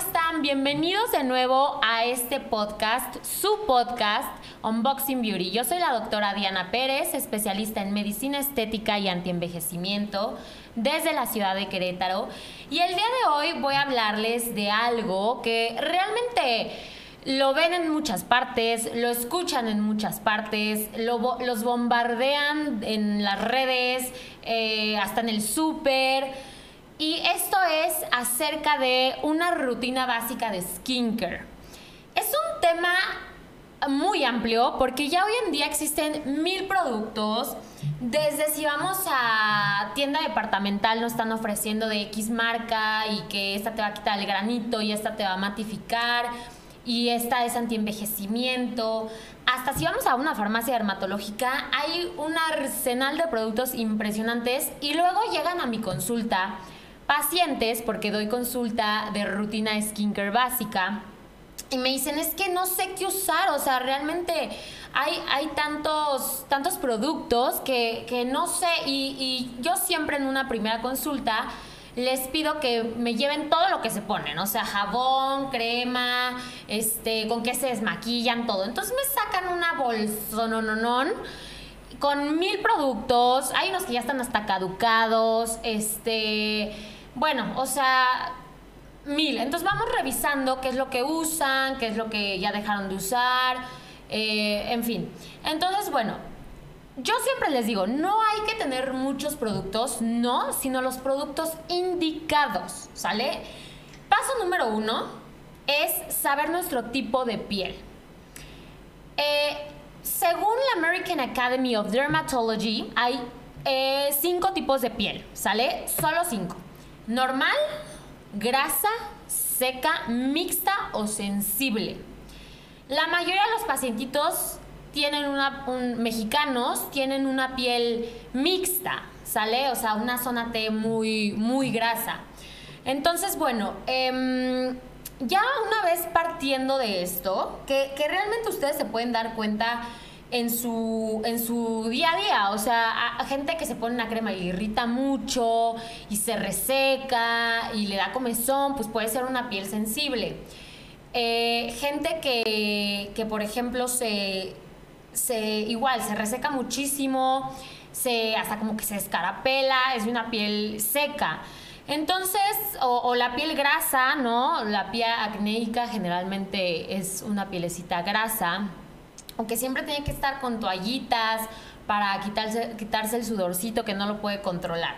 están? Bienvenidos de nuevo a este podcast, su podcast Unboxing Beauty. Yo soy la doctora Diana Pérez, especialista en medicina estética y antienvejecimiento desde la ciudad de Querétaro. Y el día de hoy voy a hablarles de algo que realmente lo ven en muchas partes, lo escuchan en muchas partes, los bombardean en las redes, eh, hasta en el súper y esto es acerca de una rutina básica de skincare. Es un tema muy amplio porque ya hoy en día existen mil productos. Desde si vamos a tienda departamental nos están ofreciendo de X marca y que esta te va a quitar el granito y esta te va a matificar y esta es antienvejecimiento. Hasta si vamos a una farmacia dermatológica hay un arsenal de productos impresionantes y luego llegan a mi consulta pacientes, porque doy consulta de rutina skincare básica, y me dicen, es que no sé qué usar, o sea, realmente hay, hay tantos, tantos productos que, no sé, y, yo siempre en una primera consulta les pido que me lleven todo lo que se ponen, o sea, jabón, crema, este, con qué se desmaquillan, todo. Entonces me sacan una no, con mil productos, hay unos que ya están hasta caducados, este bueno, o sea, mil. Entonces vamos revisando qué es lo que usan, qué es lo que ya dejaron de usar, eh, en fin. Entonces, bueno, yo siempre les digo, no hay que tener muchos productos, no, sino los productos indicados, ¿sale? Paso número uno es saber nuestro tipo de piel. Eh, según la American Academy of Dermatology, hay eh, cinco tipos de piel, ¿sale? Solo cinco normal, grasa, seca, mixta o sensible. La mayoría de los pacientitos tienen una, mexicanos tienen una piel mixta, ¿sale? O sea, una zona T muy, muy grasa. Entonces, bueno, em, ya una vez partiendo de esto, que realmente ustedes se pueden dar cuenta en su, en su día a día. O sea, gente que se pone una crema y le irrita mucho y se reseca y le da comezón, pues puede ser una piel sensible. Eh, gente que, que, por ejemplo, se, se, igual se reseca muchísimo, se, hasta como que se escarapela, es una piel seca. Entonces, o, o, la piel grasa, ¿no? La piel acnéica generalmente es una pielecita grasa aunque siempre tiene que estar con toallitas para quitarse, quitarse el sudorcito que no lo puede controlar.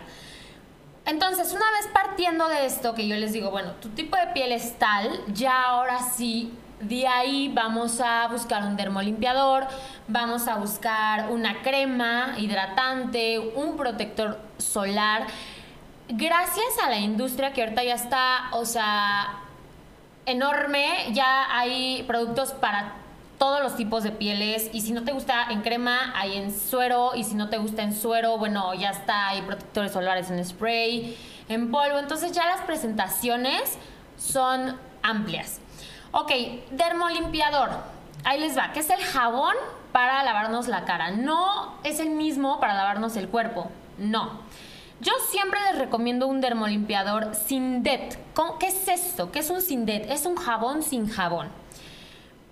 Entonces, una vez partiendo de esto, que yo les digo, bueno, tu tipo de piel es tal, ya ahora sí, de ahí vamos a buscar un dermolimpiador, vamos a buscar una crema hidratante, un protector solar. Gracias a la industria que ahorita ya está, o sea, enorme, ya hay productos para todos los tipos de pieles y si no te gusta en crema, hay en suero y si no te gusta en suero, bueno, ya está, hay protectores solares en spray, en polvo, entonces ya las presentaciones son amplias. Ok, dermolimpiador, ahí les va, que es el jabón para lavarnos la cara, no es el mismo para lavarnos el cuerpo, no. Yo siempre les recomiendo un dermolimpiador Sindet. ¿Qué es esto? ¿Qué es un Sindet? Es un jabón sin jabón.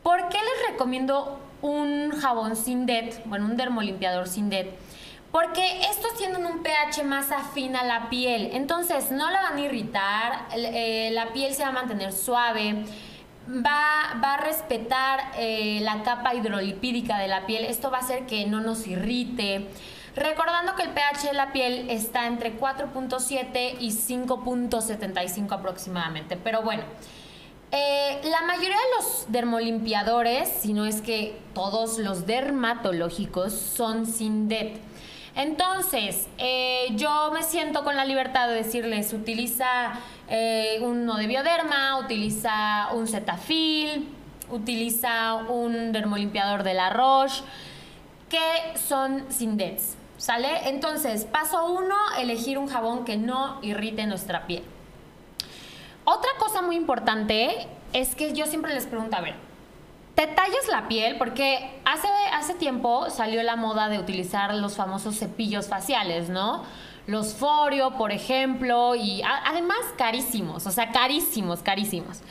¿Por qué les recomiendo un jabón sin DET? Bueno, un dermolimpiador sin DET. Porque estos tienen un pH más afín a la piel, entonces no la van a irritar, eh, la piel se va a mantener suave, va, va a respetar eh, la capa hidrolipídica de la piel, esto va a hacer que no nos irrite. Recordando que el pH de la piel está entre 4.7 y 5.75 aproximadamente, pero bueno. Eh, la mayoría de los dermolimpiadores, si no es que todos los dermatológicos, son sin DET. Entonces, eh, yo me siento con la libertad de decirles, utiliza eh, uno de bioderma, utiliza un Cetaphil, utiliza un dermolimpiador de la Roche, que son sin DETs, ¿sale? Entonces, paso uno, elegir un jabón que no irrite nuestra piel. Otra cosa muy importante es que yo siempre les pregunto, a ver, ¿te tallas la piel? Porque hace, hace tiempo salió la moda de utilizar los famosos cepillos faciales, ¿no? Los Forio, por ejemplo, y además carísimos, o sea, carísimos, carísimos.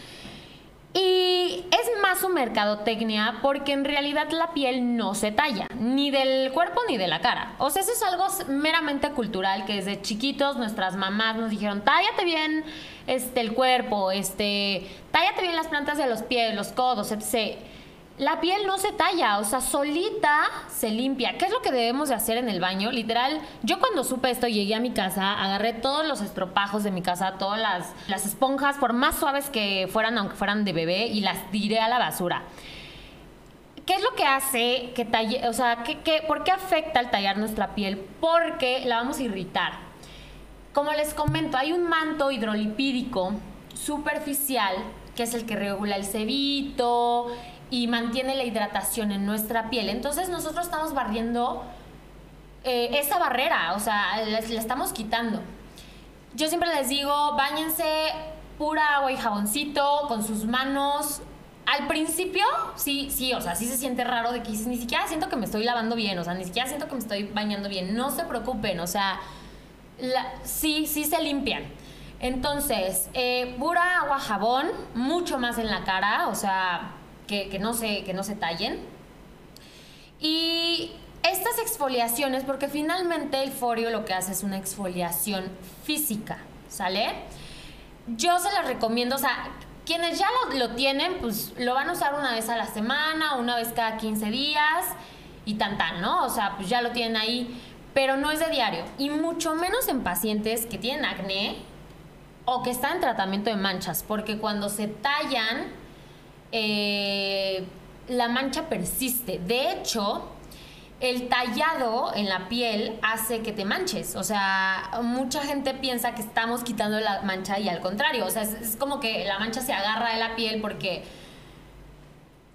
Y es más su mercadotecnia porque en realidad la piel no se talla, ni del cuerpo ni de la cara. O sea, eso es algo meramente cultural que desde chiquitos nuestras mamás nos dijeron, tállate bien este, el cuerpo, este, tállate bien las plantas de los pies, los codos, etc la piel no se talla, o sea, solita se limpia. ¿Qué es lo que debemos de hacer en el baño? Literal, yo cuando supe esto llegué a mi casa, agarré todos los estropajos de mi casa, todas las, las esponjas, por más suaves que fueran, aunque fueran de bebé, y las tiré a la basura. ¿Qué es lo que hace que talle, o sea, ¿qué, por qué afecta el tallar nuestra piel? Porque la vamos a irritar. Como les comento, hay un manto hidrolipídico superficial que es el que regula el cebito, y mantiene la hidratación en nuestra piel. Entonces nosotros estamos barriendo eh, esa barrera, o sea, la, estamos quitando. Yo siempre les digo, bañense pura agua y jaboncito con sus manos. Al principio, sí, sí, o sea, sí se siente raro de que ni siquiera siento que me estoy lavando bien, o sea, ni siquiera siento que me estoy bañando bien. No se preocupen, o sea, sí, sí se limpian. Entonces, eh, pura agua, jabón, mucho más en la cara, o sea, que, no, se, que no se tallen. Y estas exfoliaciones, porque finalmente el forio lo que hace es una exfoliación física, ¿sale? Yo se las recomiendo, o sea, quienes ya lo, lo, tienen, pues lo van a usar una vez a la semana, una vez cada 15 días y tan tan, ¿no? O sea, pues ya lo tienen ahí, pero no es de diario. Y mucho menos en pacientes que tienen acné o que están en tratamiento de manchas, porque cuando se tallan, eh, la mancha persiste. De hecho, el tallado en la piel hace que te manches. O sea, mucha gente piensa que estamos quitando la mancha y al contrario. O sea, es, como que la mancha se agarra de la piel porque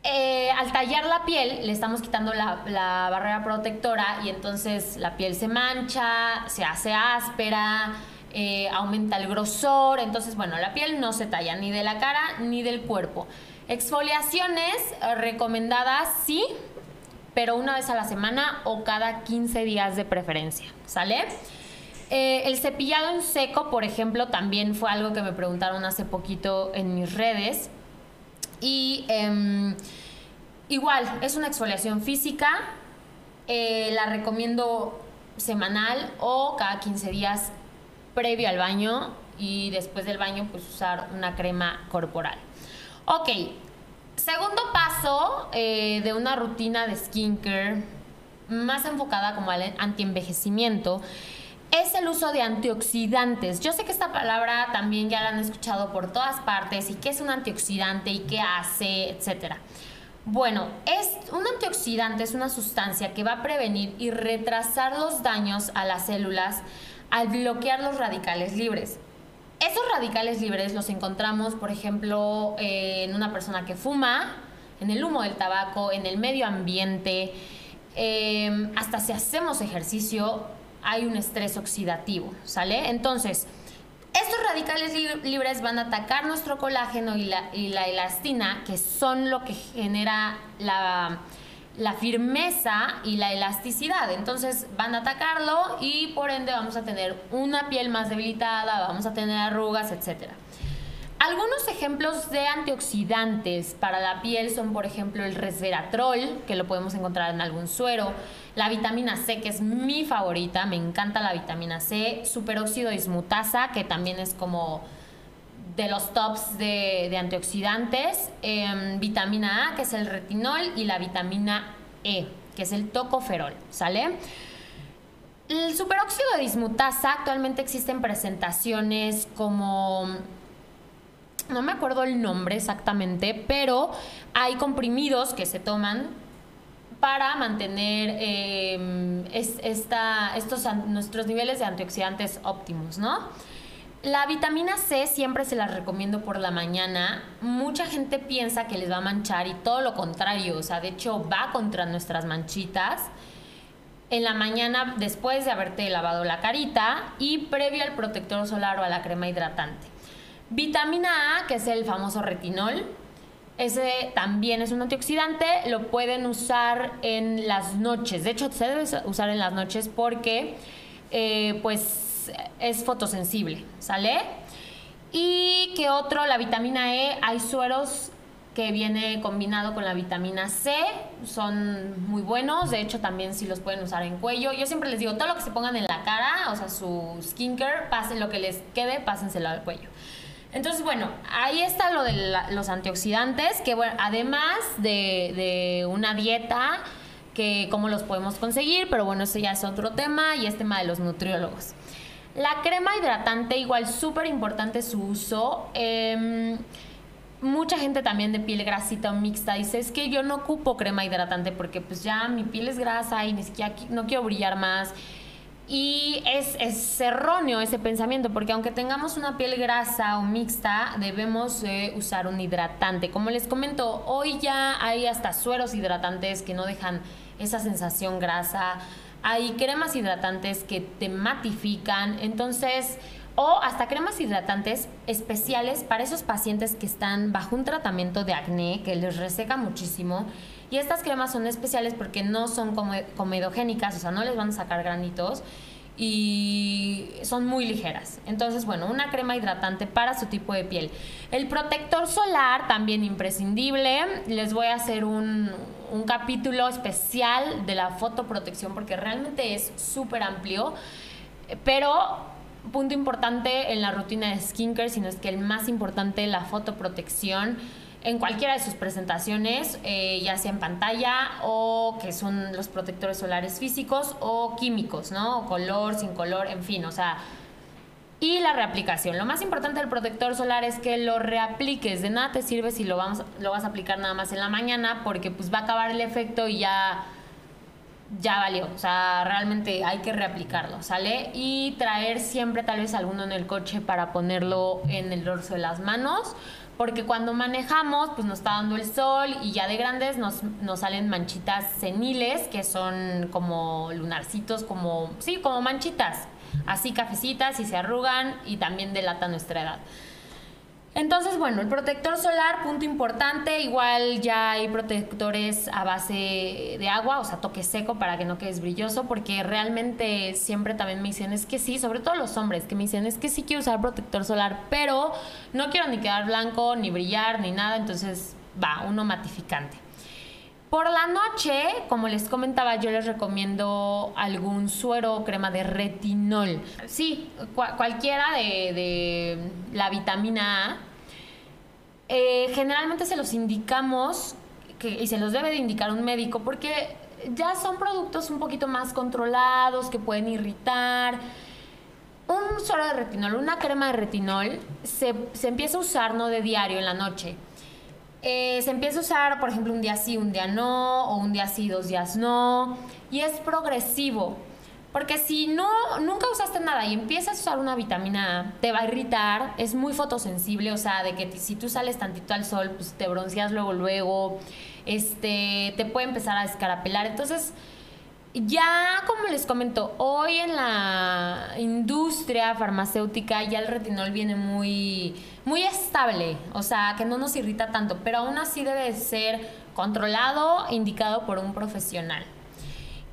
eh, al tallar la piel le estamos quitando la, barrera protectora y entonces la piel se mancha, se hace áspera. Eh, aumenta el grosor, entonces bueno, la piel no se talla ni de la cara ni del cuerpo. Exfoliaciones recomendadas, sí, pero una vez a la semana o cada 15 días de preferencia, ¿sale? Eh, el cepillado en seco, por ejemplo, también fue algo que me preguntaron hace poquito en mis redes. Y em, igual, es una exfoliación física. Eh, la recomiendo semanal o cada 15 días previo al baño y después del baño pues usar una crema corporal. Ok, segundo paso eh, de una rutina de skincare más enfocada como al antienvejecimiento es el uso de antioxidantes. Yo sé que esta palabra también ya la han escuchado por todas partes y qué es un antioxidante y qué hace, etcétera. Bueno, es un antioxidante es una sustancia que va a prevenir y retrasar los daños a las células al bloquear los radicales libres. Esos radicales libres los encontramos, por ejemplo, en una persona que fuma, en el humo del tabaco, en el medio ambiente, em, hasta si hacemos ejercicio hay un estrés oxidativo, ¿sale? Entonces, estos radicales libres van a atacar nuestro colágeno y la, elastina, que son lo que genera la la firmeza y la elasticidad. Entonces van a atacarlo y por ende vamos a tener una piel más debilitada, vamos a tener arrugas, etc. Algunos ejemplos de antioxidantes para la piel son, por ejemplo, el resveratrol, que lo podemos encontrar en algún suero, la vitamina C, que es mi favorita, me encanta la vitamina C, superóxido dismutasa, que también es como de los tops de, antioxidantes, em, vitamina A, que es el retinol, y la vitamina E, que es el tocoferol, ¿sale? El superóxido dismutasa actualmente existen presentaciones como no me acuerdo el nombre exactamente, pero hay comprimidos que se toman para mantener em, esta, estos, nuestros niveles de antioxidantes óptimos, ¿no? La vitamina C siempre se las recomiendo por la mañana. Mucha gente piensa que les va a manchar y todo lo contrario, o sea, de hecho va contra nuestras manchitas. En la mañana después de haberte lavado la carita y previo al protector solar o a la crema hidratante. Vitamina A, que es el famoso retinol, ese también es un antioxidante, lo pueden usar en las noches. De hecho, se debe usar en las noches porque eh, pues es fotosensible, ¿sale? Y que otro, la vitamina E, hay sueros que viene combinado con la vitamina C, son muy buenos, de hecho también si los pueden usar en cuello. Yo siempre les digo, todo lo que se pongan en la cara, o sea, su skincare, pasen lo que les quede, pásenselo al cuello. Entonces, bueno, ahí está lo de los antioxidantes, que bueno, además de, una dieta, que cómo los podemos conseguir, pero bueno, eso ya es otro tema y es tema de los nutriólogos. La crema hidratante, igual súper importante su uso. Em, mucha gente también de piel grasita o mixta dice, es que yo no ocupo crema hidratante porque pues ya mi piel es grasa y ni siquiera no quiero brillar más. Y es, es, erróneo ese pensamiento, porque aunque tengamos una piel grasa o mixta, debemos usar un hidratante. Como les comento, hoy ya hay hasta sueros hidratantes que no dejan esa sensación grasa hay cremas hidratantes que te matifican, entonces, o hasta cremas hidratantes especiales para esos pacientes que están bajo un tratamiento de acné, que les reseca muchísimo. Y estas cremas son especiales porque no son comedogénicas, o sea, no les van a sacar granitos y son muy ligeras. Entonces, bueno, una crema hidratante para su tipo de piel. El protector solar, también imprescindible. Les voy a hacer un, capítulo especial de la fotoprotección porque realmente es súper amplio. Pero punto importante en la rutina de skincare, sino es que el más importante, la fotoprotección en cualquiera de sus presentaciones, eh, ya sea en pantalla o que son los protectores solares físicos o químicos, ¿no? color, sin color, en fin, o sea. Y la reaplicación. Lo más importante del protector solar es que lo reapliques. De nada te sirve si lo, vamos, lo vas a aplicar nada más en la mañana porque pues va a acabar el efecto y ya ya valió. O sea, realmente hay que reaplicarlo, ¿sale? Y traer siempre tal vez alguno en el coche para ponerlo en el dorso de las manos porque cuando manejamos, pues nos está dando el sol y ya de grandes nos, nos salen manchitas seniles, que son como lunarcitos, como, sí, como manchitas, así cafecitas y se arrugan y también delata nuestra edad. Entonces, bueno, el protector solar, punto importante, igual ya hay protectores a base de agua, o sea, toque seco para que no quedes brilloso, porque realmente siempre también me dicen, es que sí, sobre todo los hombres, que me dicen, es que sí quiero usar protector solar, pero no quiero ni quedar blanco, ni brillar, ni nada, entonces va, uno matificante. Por la noche, como les comentaba, yo les recomiendo algún suero o crema de retinol. Sí, cualquiera de, la vitamina A. Eh, generalmente se los indicamos y se los debe de indicar un médico porque ya son productos un poquito más controlados que pueden irritar. Un suero de retinol, una crema de retinol, se, se empieza a usar no de diario en la noche eh, se empieza a usar, por ejemplo, un día sí, un día no, o un día sí, dos días no, y es progresivo. Porque si no, nunca usaste nada y empiezas a usar una vitamina A, te va a irritar, es muy fotosensible, o sea, de que si tú sales tantito al sol, pues te bronceas luego, luego, este, te puede empezar a escarapelar. Entonces, ya como les comento, hoy en la industria farmacéutica ya el retinol viene muy muy estable, o sea, que no nos irrita tanto, pero aún así debe ser controlado, indicado por un profesional.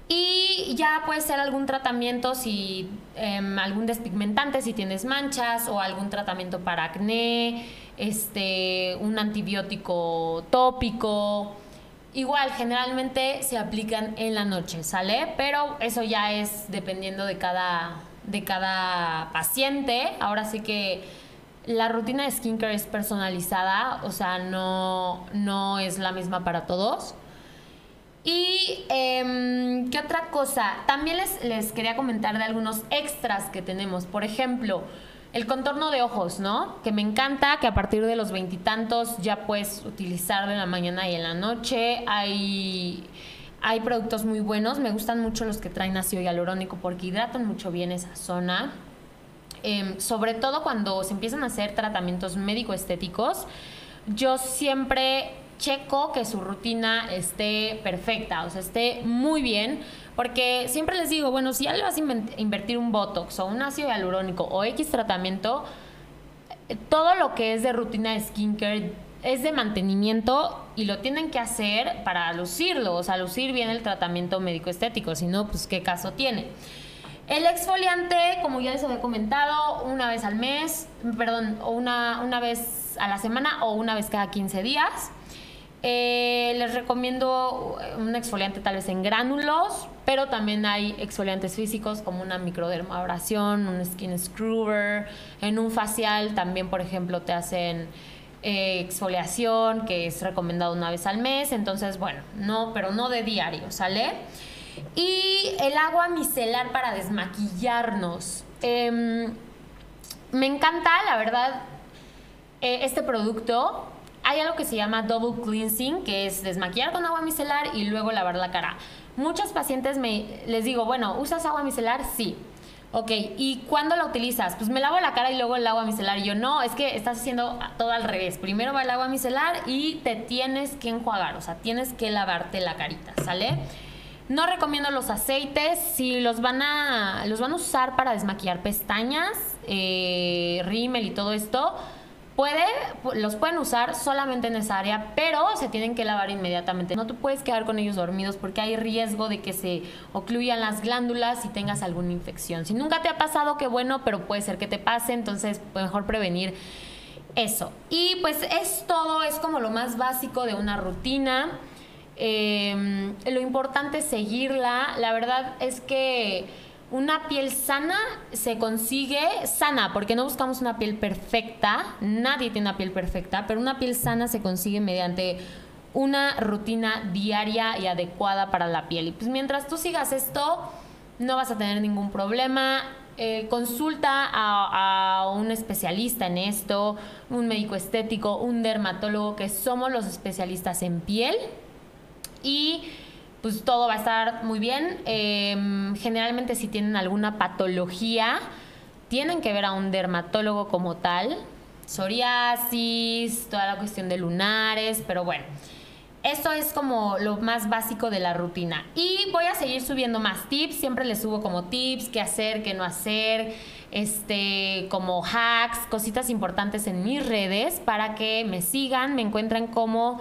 Y ya puede ser algún tratamiento, si em, algún despigmentante, si tienes manchas, o algún tratamiento para acné, este, un antibiótico tópico. Igual, generalmente se aplican en la noche, ¿sale? Pero eso ya es dependiendo de cada, de cada paciente. Ahora sí que la rutina de skincare es personalizada, o sea, no, no es la misma para todos. Y, em, ¿qué otra cosa? También les, les quería comentar de algunos extras que tenemos. Por ejemplo, el contorno de ojos, ¿no? Que me encanta, que a partir de los veintitantos ya puedes utilizarlo en la mañana y en la noche. Hay, hay productos muy buenos. Me gustan mucho los que traen ácido hialurónico porque hidratan mucho bien esa zona. Em, sobre todo cuando se empiezan a hacer tratamientos médico-estéticos, yo siempre checo que su rutina esté perfecta, o sea, esté muy bien, porque siempre les digo, bueno, si ya le vas a invertir un Botox o un ácido hialurónico o X tratamiento, todo lo que es de rutina de skincare es de mantenimiento y lo tienen que hacer para lucirlo, o sea, lucir bien el tratamiento médico estético, si no, pues qué caso tiene. El exfoliante, como ya les había comentado, una vez al mes, perdón, una, una vez a la semana o una vez cada 15 días. Eh, les recomiendo un exfoliante tal vez en gránulos, pero también hay exfoliantes físicos como una microdermabrasión, un skin scrubber. En un facial también, por ejemplo, te hacen eh, exfoliación, que es recomendado una vez al mes. Entonces, bueno, no, pero no de diario, ¿sale? Y el agua micelar para desmaquillarnos. Em, me encanta, la verdad, eh, este producto hay algo que se llama double cleansing, que es desmaquillar con agua micelar y luego lavar la cara. Muchos pacientes me les digo, bueno, ¿usas agua micelar? Sí. Ok, ¿y cuándo la utilizas? Pues me lavo la cara y luego el agua micelar. Y yo, no, es que estás haciendo todo al revés. Primero va el agua micelar y te tienes que enjuagar, o sea, tienes que lavarte la carita, ¿sale? No recomiendo los aceites. Si los van a, los van a usar para desmaquillar pestañas, eh, rímel y todo esto, Puede, los pueden usar solamente en esa área, pero se tienen que lavar inmediatamente. No te puedes quedar con ellos dormidos porque hay riesgo de que se ocluyan las glándulas y tengas alguna infección. Si nunca te ha pasado, qué bueno, pero puede ser que te pase, entonces mejor prevenir eso. Y pues es todo, es como lo más básico de una rutina. Em, lo importante es seguirla. La verdad es que una piel sana se consigue sana, porque no buscamos una piel perfecta, nadie tiene una piel perfecta, pero una piel sana se consigue mediante una rutina diaria y adecuada para la piel. Y pues mientras tú sigas esto, no vas a tener ningún problema. Eh, consulta a, a, un especialista en esto, un médico estético, un dermatólogo, que somos los especialistas en piel. Y pues todo va a estar muy bien. Em, generalmente si tienen alguna patología, tienen que ver a un dermatólogo como tal. Psoriasis, toda la cuestión de lunares, pero bueno. Esto es como lo más básico de la rutina. Y voy a seguir subiendo más tips. Siempre les subo como tips, qué hacer, qué no hacer, este, como hacks, cositas importantes en mis redes para que me sigan. Me encuentran como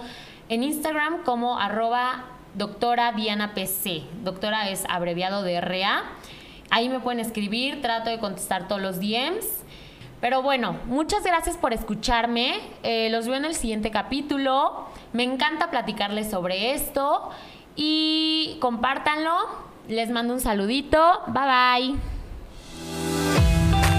en Instagram como arroba doctora Diana PC. Doctora es abreviado de RA. Ahí me pueden escribir, trato de contestar todos los DMs. Pero bueno, muchas gracias por escucharme. Eh, los veo en el siguiente capítulo. Me encanta platicarles sobre esto. Y compártanlo. Les mando un saludito. Bye bye.